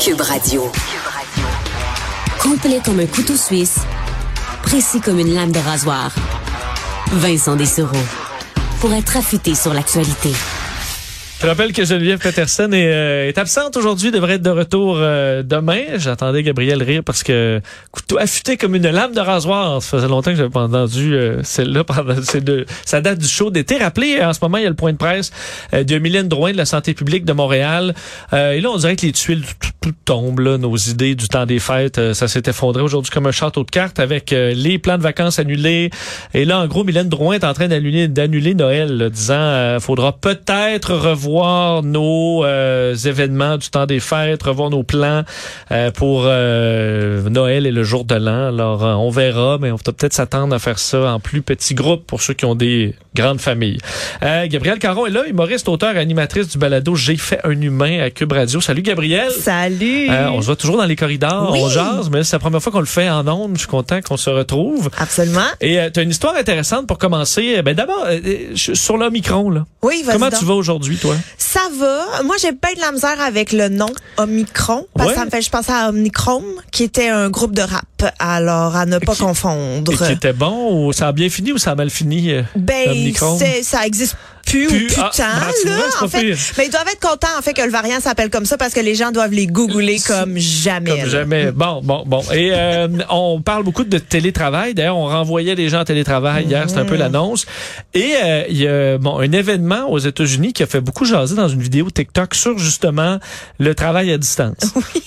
Cube Radio. Complet comme un couteau suisse, précis comme une lame de rasoir. Vincent Dessereau. Pour être affûté sur l'actualité. Je rappelle que Geneviève Peterson est, euh, est absente aujourd'hui, devrait être de retour euh, demain. J'entendais Gabriel rire parce que couteau affûté comme une lame de rasoir. Ça faisait longtemps que j'avais pas entendu euh, celle-là pendant c'est de ça date du show d'été. Rappelez, en ce moment, il y a le point de presse de Mylène Drouin de la santé publique de Montréal. et là, on dirait que les tuiles tout, tombent, là, nos idées du temps des fêtes, ça s'est effondré aujourd'hui comme un château de cartes avec les plans de vacances annulés. Et là, en gros, Mylène Drouin est en train d'annuler d'annuler Noël, là, disant faudra peut-être revoir revoir nos euh, événements du temps des fêtes, revoir nos plans euh, pour euh, Noël et le jour de l'an. Alors, on verra, mais on va peut-être s'attendre à faire ça en plus petit groupe pour ceux qui ont des grandes familles. Gabriel Caron est là, humoriste, auteur, animatrice du balado J'ai fait un humain à Cube Radio. Salut Gabriel. Salut. on se voit toujours dans les corridors, on jase, mais c'est la première fois qu'on le fait en ondes. Je suis content qu'on se retrouve. Absolument. Et tu as une histoire intéressante pour commencer. Ben d'abord, sur l'Omicron, là. Oui, Comment tu vas aujourd'hui, toi? Ça va. Moi, j'ai pas de la misère avec le nom Omicron. Parce que ça me fait, je pense à Omnicron, qui était un groupe de rap. Alors, à ne pas confondre. Et qui était bon ou ça a bien fini ou ça a mal fini? Euh, ben, ça existe plus, ou putain, ah, ben, là. en fait, mais ils doivent être contents, en fait, que le variant s'appelle comme ça parce que les gens doivent les googler comme jamais. Comme jamais. Bon, bon, bon. Et euh, on parle beaucoup de télétravail. D'ailleurs, on renvoyait les gens en télétravail hier. C'était un peu mm. l'annonce. Et euh, il y a bon, un événement aux États-Unis qui a fait beaucoup jaser dans une vidéo TikTok sur justement le travail à distance. Oui.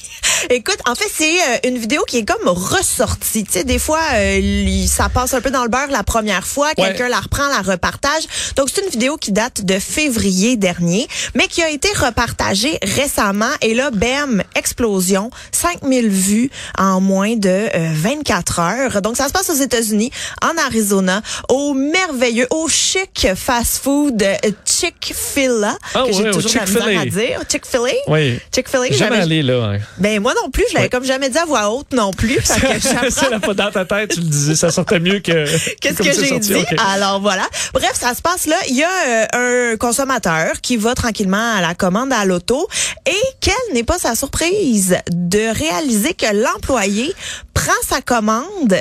Écoute, en fait, c'est une vidéo qui est comme ressortie. Tu sais, des fois, euh, ça passe un peu dans le beurre la première fois, quelqu'un la reprend, la repartage. Donc, c'est une vidéo qui date de février dernier, mais qui a été repartagée récemment. Et là, bam, explosion, 5000 vues en moins de 24 euh, heures. Donc, ça se passe aux États-Unis, en Arizona, au merveilleux, au chic fast-food Chick-fil-A, ah, que j'ai toujours la à dire. Chick-fil-A? Oui. Chick-fil-A. Jamais allé là. Ben, moi non plus, je l'avais comme jamais dit à voix haute non plus. C'est la pas dans ta tête, tu le disais, ça sortait mieux que. Qu'est-ce que j'ai dit? Alors voilà. Bref, ça se passe là. Il y a euh, un consommateur qui va tranquillement à la commande à l'auto et quelle n'est pas sa surprise de réaliser que l'employé prend sa commande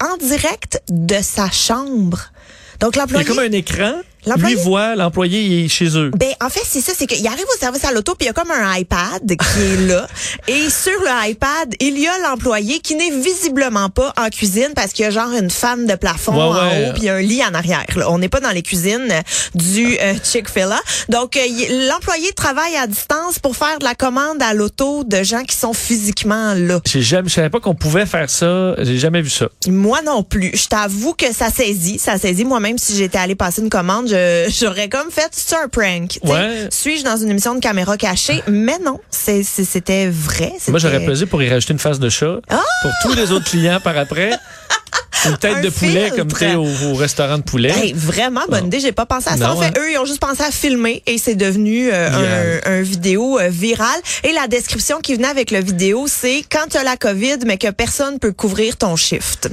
en direct de sa chambre. Donc l'employé. Il y a comme un écran. Lui voit l'employé est chez eux. Ben en fait c'est ça, c'est qu'il arrive au service à l'auto puis il y a comme un iPad qui est là et sur le iPad il y a l'employé qui n'est visiblement pas en cuisine parce qu'il y a genre une fan de plafond en haut puis un lit en arrière. On n'est pas dans les cuisines du euh, Chick-fil-A. Donc euh, l'employé travaille à distance pour faire de la commande à l'auto de gens qui sont physiquement là. J'ai jamais, je savais pas qu'on pouvait faire ça. J'ai jamais vu ça. Moi non plus. Je t'avoue que ça saisit, ça saisit. Moi-même si j'étais allé passer une commande j'aurais comme fait c'est un prank. Suis-je dans une émission de caméra cachée? Mais non, c'était vrai. Moi, j'aurais pesé pour y rajouter une face de chat ah! pour tous les autres clients par après. Une tête de poulet comme tu au, au, restaurant de poulet. vraiment bonne idée. J'ai pas pensé à ça. en fait, hein? eux, ils ont juste pensé à filmer et c'est devenu euh, un, un, vidéo euh, viral. Et la description qui venait avec le vidéo, c'est quand tu as la COVID, mais que personne peut couvrir ton shift.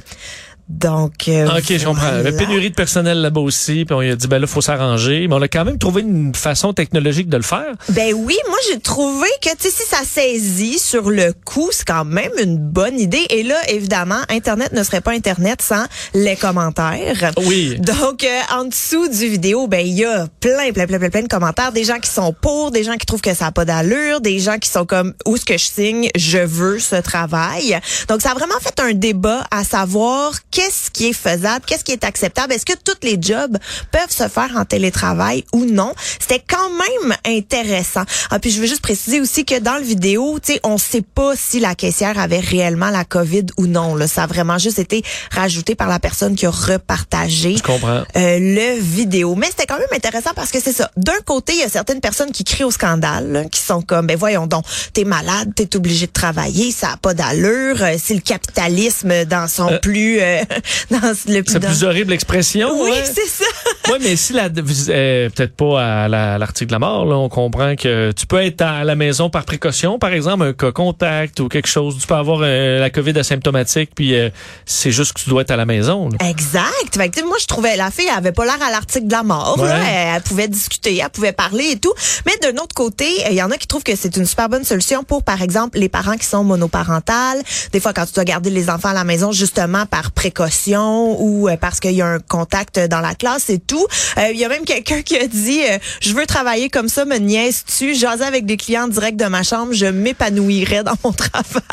Donc, euh, OK, je comprends. Il y avait pénurie de personnel là-bas aussi, puis on a dit, ben là, faut s'arranger. Mais on a quand même trouvé une façon technologique de le faire. Ben oui, moi, j'ai trouvé que, tu sais, si ça saisit sur le coup, c'est quand même une bonne idée. Et là, évidemment, Internet ne serait pas Internet sans les commentaires. Oui. Donc, euh, en dessous du vidéo, ben, il y a plein, plein, plein, plein, plein de commentaires. Des gens qui sont pour, des gens qui trouvent que ça n'a pas d'allure, des gens qui sont comme, où est-ce que je signe, je veux ce travail. Donc, ça a vraiment fait un débat à savoir qu'est-ce qui est faisable, qu'est-ce qui est acceptable, est-ce que tous les jobs peuvent se faire en télétravail ou non? C'était quand même intéressant. Ah, puis je veux juste préciser aussi que dans le vidéo, tu sais, on sait pas si la caissière avait réellement la COVID ou non. Là. Ça a vraiment juste été rajouté par la personne qui a repartagé euh, le vidéo. Mais c'était quand même intéressant parce que c'est ça. D'un côté, il y a certaines personnes qui crient au scandale, qui sont comme, ben voyons donc, t'es malade, t'es obligé de travailler, ça a pas d'allure. Euh, c'est le capitalisme dans son euh, plus dans le C'est dans- plus horrible expression. Oui, ouais. c'est ça. Oui, mais si la euh, peut-être pas à la- l'article de la mort, là, on comprend que tu peux être à la maison par précaution, par exemple un cas contact ou quelque chose. Tu peux avoir euh, la COVID asymptomatique, puis euh, c'est juste que tu dois être à la maison. là. Exact. Fait que, moi, je trouvais la fille elle avait pas l'air à l'article de la mort. Ouais. là. Elle, elle pouvait discuter, elle pouvait parler et tout. Mais d'un autre côté, il y en a qui trouvent que c'est une super bonne solution pour, par exemple, les parents qui sont monoparentales. Des fois, quand tu dois garder les enfants à la maison, justement par précaution ou euh, parce qu'il y a un contact dans la classe et tout. Euh, Il y a même quelqu'un qui a dit, euh, je veux travailler comme ça, me niaises-tu? Jaser avec des clients direct de ma chambre, je m'épanouirais dans mon travail.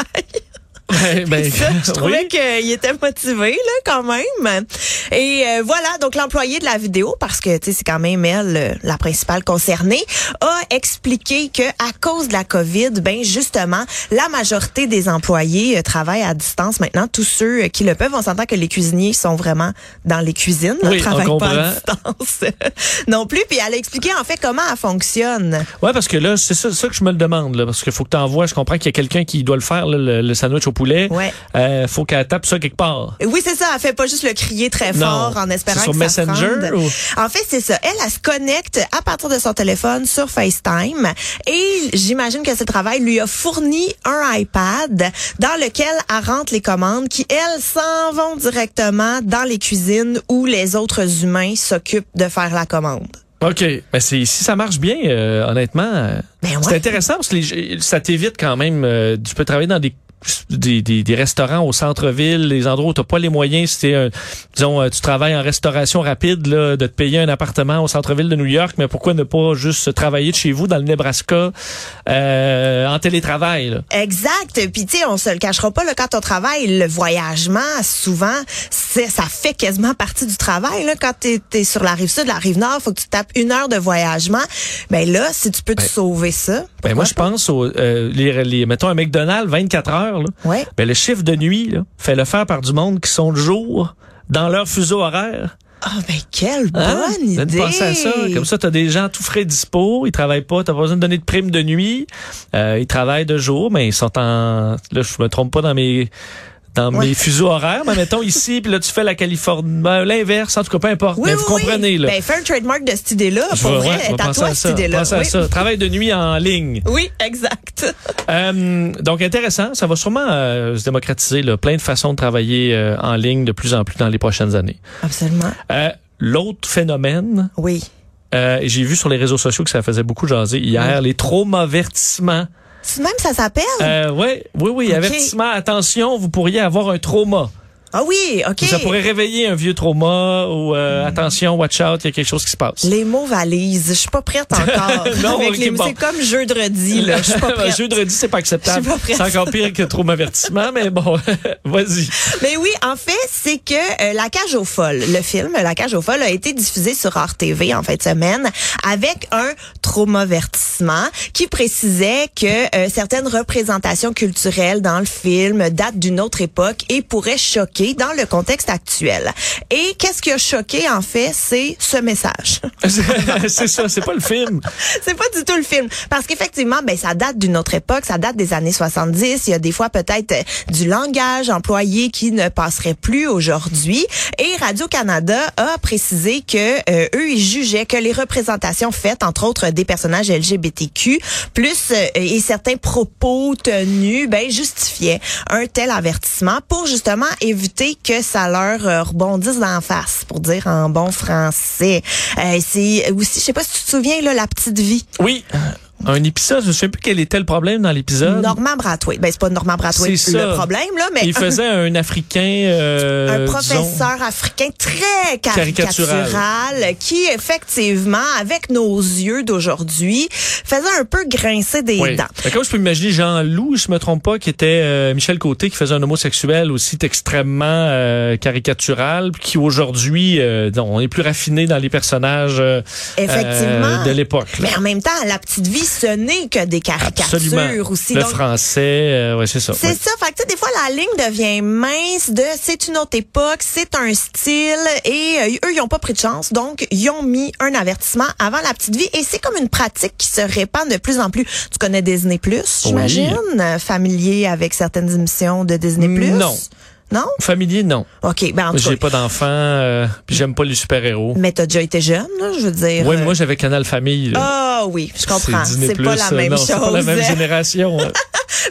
Ben, Ça, je trouvais oui. qu'il était motivé là quand même. Et euh, voilà, donc l'employé de la vidéo, parce que tu sais c'est quand même elle euh, la principale concernée, a expliqué que à cause de la COVID, ben justement, la majorité des employés euh, travaillent à distance maintenant. Tous ceux euh, qui le peuvent, on s'entend que les cuisiniers sont vraiment dans les cuisines, ne Oui, on travaillent pas à distance non plus. Puis elle a expliqué en fait comment elle fonctionne. Ouais, parce que là, c'est ça, ça que je me le demande, là, parce qu'il faut que tu envoies. Je comprends qu'il y a quelqu'un qui doit le faire, là, le, le sandwich au poulet. Ouais. Euh, faut qu'elle tape ça quelque part. Oui, c'est ça. Elle fait pas juste le crier très Non. fort en espérant sur que ça se Messenger rende. ou- En fait, c'est ça. Elle, elle se connecte à partir de son téléphone sur FaceTime et j'imagine que ce travail lui a fourni un iPad dans lequel elle rentre les commandes qui, elles, s'en vont directement dans les cuisines où les autres humains s'occupent de faire la commande. OK. Ben c'est si ça marche bien, euh, honnêtement, euh, Ben ouais. c'est intéressant parce que les- ça t'évite quand même. euh, tu peux travailler dans des des, des, des restaurants au centre-ville, les endroits où tu n'as pas les moyens, si un, disons, euh, tu travailles en restauration rapide, là, de te payer un appartement au centre-ville de New York, mais pourquoi ne pas juste travailler de chez vous dans le Nebraska euh, en télétravail? Là? Exact. Puis tu sais, on se le cachera pas là, quand on travaille, le voyagement, souvent, c'est ça fait quasiment partie du travail. Là, quand t'es es sur la rive sud, la rive nord, faut que tu tapes une heure de voyagement. Ben là, si tu peux te Ben, sauver ça. Ben, moi, je pense aux, euh, les, les, mettons un McDonald's 24 heures, là. Ouais. Ben, le chiffre de nuit, là, fait le faire par du monde qui sont de jour dans leur fuseau horaire. Ah ben quelle Hein? bonne Donne idée. penser à ça. Comme ça, t'as des gens tout frais dispo, ils travaillent pas, t'as pas besoin de donner de primes de nuit. Euh, ils travaillent de jour, mais ils sont en. Là, je me trompe pas dans mes dans Ouais. mes fuseaux horaires. Mais mettons ici, puis là, tu fais la Californie, ben, l'inverse. En tout cas, peu importe. Oui, mais oui, vous comprenez oui. là. Ben fais un trademark de cette idée-là. Pour vrai, ouais, à toi à cette idée-là. À ça. Travail de nuit en ligne. Oui, exact. Euh, donc intéressant, ça va sûrement euh, se démocratiser là, plein de façons de travailler euh, en ligne de plus en plus dans les prochaines années. Absolument. L'autre phénomène, Oui. j'ai vu sur les réseaux sociaux que ça faisait beaucoup jaser hier, les traumavertissements. C'est même ça s'appelle? Euh, ouais, oui, oui, Ok. avertissement, attention, vous pourriez avoir un trauma. Ah oui, OK. Ça pourrait réveiller un vieux trauma ou euh, Hmm. attention, watch out, il y a quelque chose qui se passe. Les mots valises, je suis pas prête encore. Non, Avec ok, les- bon. C'est comme jeudi là, je suis pas prête. Jeudi, c'est pas acceptable. Je suis pas prête. C'est encore pire que traumavertissement, mais bon, vas-y. Mais oui, en fait, c'est que euh, La Cage aux folles, le film La Cage aux folles a été diffusé sur RTV en fin de semaine avec un traumavertissement qui précisait que euh, certaines représentations culturelles dans le film datent d'une autre époque et pourraient choquer dans le contexte actuel. Et qu'est-ce qui a choqué en fait, c'est ce message. c'est ça, c'est pas le film. c'est pas du tout le film parce qu'effectivement ben ça date d'une autre époque, ça date des années 70, il y a des fois peut-être euh, du langage employé qui ne passerait plus aujourd'hui et Radio Canada a précisé que euh, eux ils jugeaient que les représentations faites entre autres des personnages LGBTQ plus euh, et certains propos tenus ben justifiaient un tel avertissement pour justement éviter que ça leur euh, rebondisse d'en face pour dire en bon français. Euh, c'est aussi je sais pas si tu te souviens là la petite vie Oui. Un épisode, je sais plus quel était le problème dans l'épisode. Normand Brathwaite. Ben, c'est pas Normand Brathwaite le problème, là, mais Il faisait un Africain. euh, un disons, professeur africain très Caricatural. caricatural qui, effectivement, avec nos yeux d'aujourd'hui, faisait un peu grincer des Oui. dents. Comme je peux imaginer Jean-Loup, je me trompe pas, qui était euh, Michel Côté, qui faisait un homosexuel aussi extrêmement euh, caricatural, qui aujourd'hui, euh, on est plus raffiné dans les personnages Effectivement. de l'époque. Mais en même temps, la petite vie, ce n'est que des caricatures Absolument. aussi. Le Donc, français, euh, ouais, c'est ça. C'est ouais. ça. Fait que, tu sais, des fois, la ligne devient mince de c'est une autre époque, c'est un style et euh, eux, ils ont pas pris de chance. Donc, ils ont mis un avertissement avant la petite vie et c'est comme une pratique qui se répand de plus en plus. Tu connais Disney Plus, j'imagine? Euh, Familier avec certaines émissions de Disney Plus? Non. Non? Familier, non. OK, ben J'ai pas d'enfants, euh, puis j'aime pas les super-héros. Mais t'as déjà été jeune, là, je veux dire. Oui, euh, moi j'avais Canal Famille. Ah oui, je comprends. Disney+, C'est pas la euh, même non, chose. C'est pas la même génération. hein.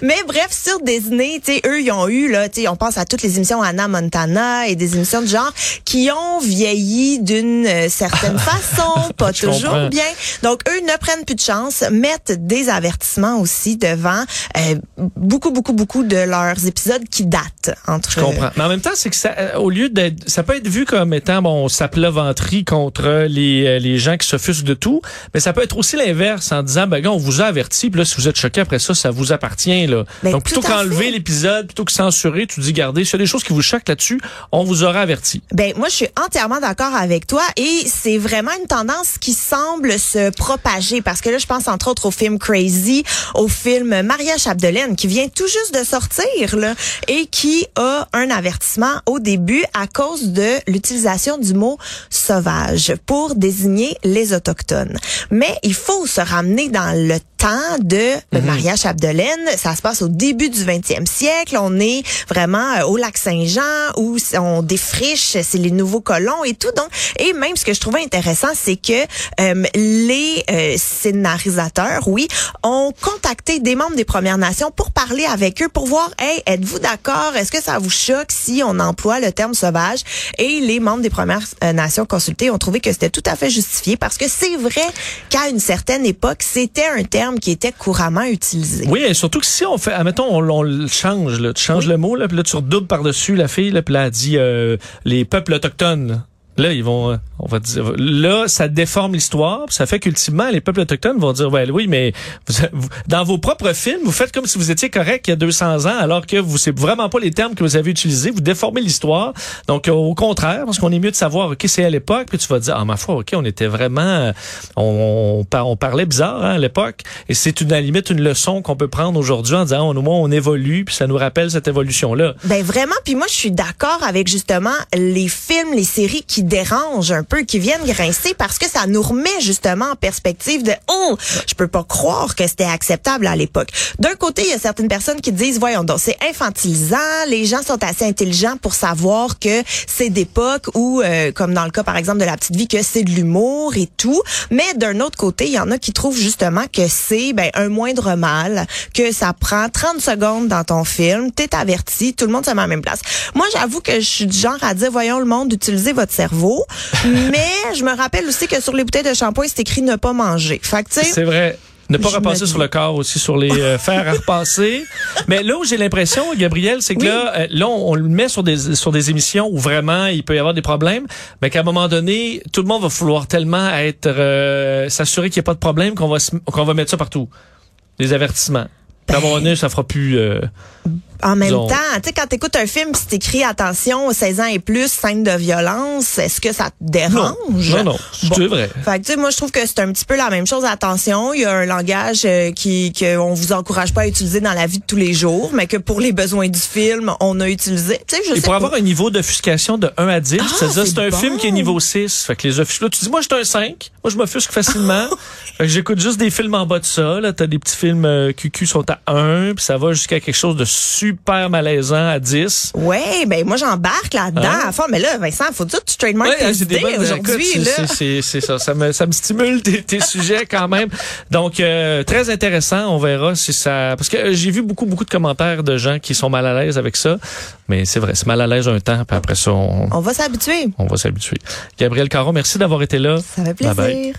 Mais bref, sur Disney, tu sais, eux, ils ont eu, là, tu sais, on pense à toutes les émissions Anna Montana et des émissions de genre qui ont vieilli d'une euh, certaine façon, pas Je toujours comprends. bien. Donc, eux ne prennent plus de chance, mettent des avertissements aussi devant euh, beaucoup, beaucoup, beaucoup de leurs épisodes qui datent. Entre, comprends. Mais en même temps, c'est que ça, euh, au lieu d'être, ça peut être vu comme étant bon, sa venterie contre les, euh, les gens qui s'offusquent de tout, mais ça peut être aussi l'inverse en disant, ben gars, on vous a averti, puis là, si vous êtes choqué après ça, ça vous appartient là. Ben, Donc plutôt qu'enlever l'épisode, plutôt que censurer, tu dis, gardez, s'il y a des choses qui vous choquent là-dessus, on vous aura averti. Ben moi je suis entièrement d'accord avec toi et c'est vraiment une tendance qui semble se propager parce que là je pense entre autres au film Crazy, au film Maria Chapdelaine qui vient tout juste de sortir là et qui a un avertissement au début à cause de l'utilisation du mot sauvage pour désigner les autochtones. Mais il faut se ramener dans le temps de Maria Chapdelaine, ça se passe au début du 20e siècle, on est vraiment euh, au lac Saint-Jean où on défriche, c'est les nouveaux colons et tout. Donc et même ce que je trouvais intéressant c'est que euh, les euh, scénarisateurs, oui, ont contacté des membres des Premières Nations pour parler avec eux pour voir hey, êtes-vous d'accord, est-ce que ça vous choque si on emploie le terme sauvage? Et les membres des Premières euh, Nations consultés ont trouvé que c'était tout à fait justifié parce que c'est vrai qu'à une certaine époque, c'était un terme qui était couramment utilisé. Oui, et surtout que si on fait, admettons, on, on le change, là, tu changes le mot, là, puis là, tu redoubles par-dessus la fille, là, puis là, elle dit euh, les peuples autochtones. Là. Ils vont, euh, on va dire, là, ça déforme l'histoire. Ça fait qu'ultimement, les peuples autochtones vont dire, ben oui, mais vous, dans vos propres films, vous faites comme si vous étiez correct il y a 200 ans, alors que vous, c'est vraiment pas les termes que vous avez utilisés. Vous déformez l'histoire. Donc, euh, au contraire, parce qu'on est mieux de savoir, ok, c'est à l'époque, puis tu vas dire, ah ma foi, ok, on était vraiment, on, on, on parlait bizarre hein, à l'époque, et c'est une à la limite une leçon qu'on peut prendre aujourd'hui en disant, au moins on évolue, puis ça nous rappelle cette évolution là. Ben vraiment, puis moi je suis d'accord avec justement les films, les séries qui dérangent un peu, qui viennent grincer parce que ça nous remet justement en perspective de oh, je peux pas croire que c'était acceptable à l'époque. D'un côté, il y a certaines personnes qui disent voyons donc c'est infantilisant, les gens sont assez intelligents pour savoir que c'est d'époque ou euh, comme dans le cas par exemple de la petite vie que c'est de l'humour et tout, mais d'un autre côté, il y en a qui trouvent justement que c'est ben un moindre mal, que ça prend 30 secondes dans ton film, t'es averti, tout le monde se met à la même place. Moi, j'avoue que je suis du genre à dire voyons le monde utiliser votre cerveau, mais je me rappelle aussi que sur les bouteilles de shampoing, c'est écrit ne pas manger. Fait C'est vrai. Ne pas Je repasser sur le corps aussi, sur les euh, fers à repasser. Mais là où j'ai l'impression, Gabriel, c'est que Oui. là, euh, là, on, on le met sur des sur des émissions où vraiment il peut y avoir des problèmes, mais qu'à un moment donné, tout le monde va vouloir tellement être euh, s'assurer qu'il n'y a pas de problème qu'on va qu'on va mettre ça partout. Les avertissements. Puis à un moment donné, ça fera plus. En même temps, tu sais quand t'écoutes un film, pis c'est écrit attention 16 ans et plus, scène de violence, est-ce que ça te dérange? Non, non, c'est vrai. Fait que, tu sais, moi, je trouve que c'est un petit peu la même chose. Attention, il y a un langage euh, qui qu'on vous encourage pas à utiliser dans la vie de tous les jours, mais que pour les besoins du film, on a utilisé. Tu sais, je Et sais pour pas. avoir un niveau d'offuscation de 1 à 10, Ah, c'est-à-dire c'est c'est un bon. film qui est niveau 6. Fait que les offus là, tu dis moi je suis un 5, moi je m'offusque facilement. fait que j'écoute juste des films en bas de ça, là, t'as des petits films euh, QQ sont à 1, puis ça va jusqu'à quelque chose de super malaisant à 10. Ouais, ben moi j'embarque là-dedans Hein? à fond. Mais là, Vincent, faut dire que tu trademark Ouais, tes j'ai des idées aujourd'hui. c'est- ça, ça me ça me stimule tes, tes sujets quand même. Donc euh, très intéressant, on verra si ça parce que euh, j'ai vu beaucoup beaucoup de commentaires de gens qui sont mal à l'aise avec ça, mais c'est vrai, c'est mal à l'aise un temps, puis après ça on, On va s'habituer. on va s'habituer. Gabriel Caron, merci d'avoir été là. Ça fait Bye bye. plaisir.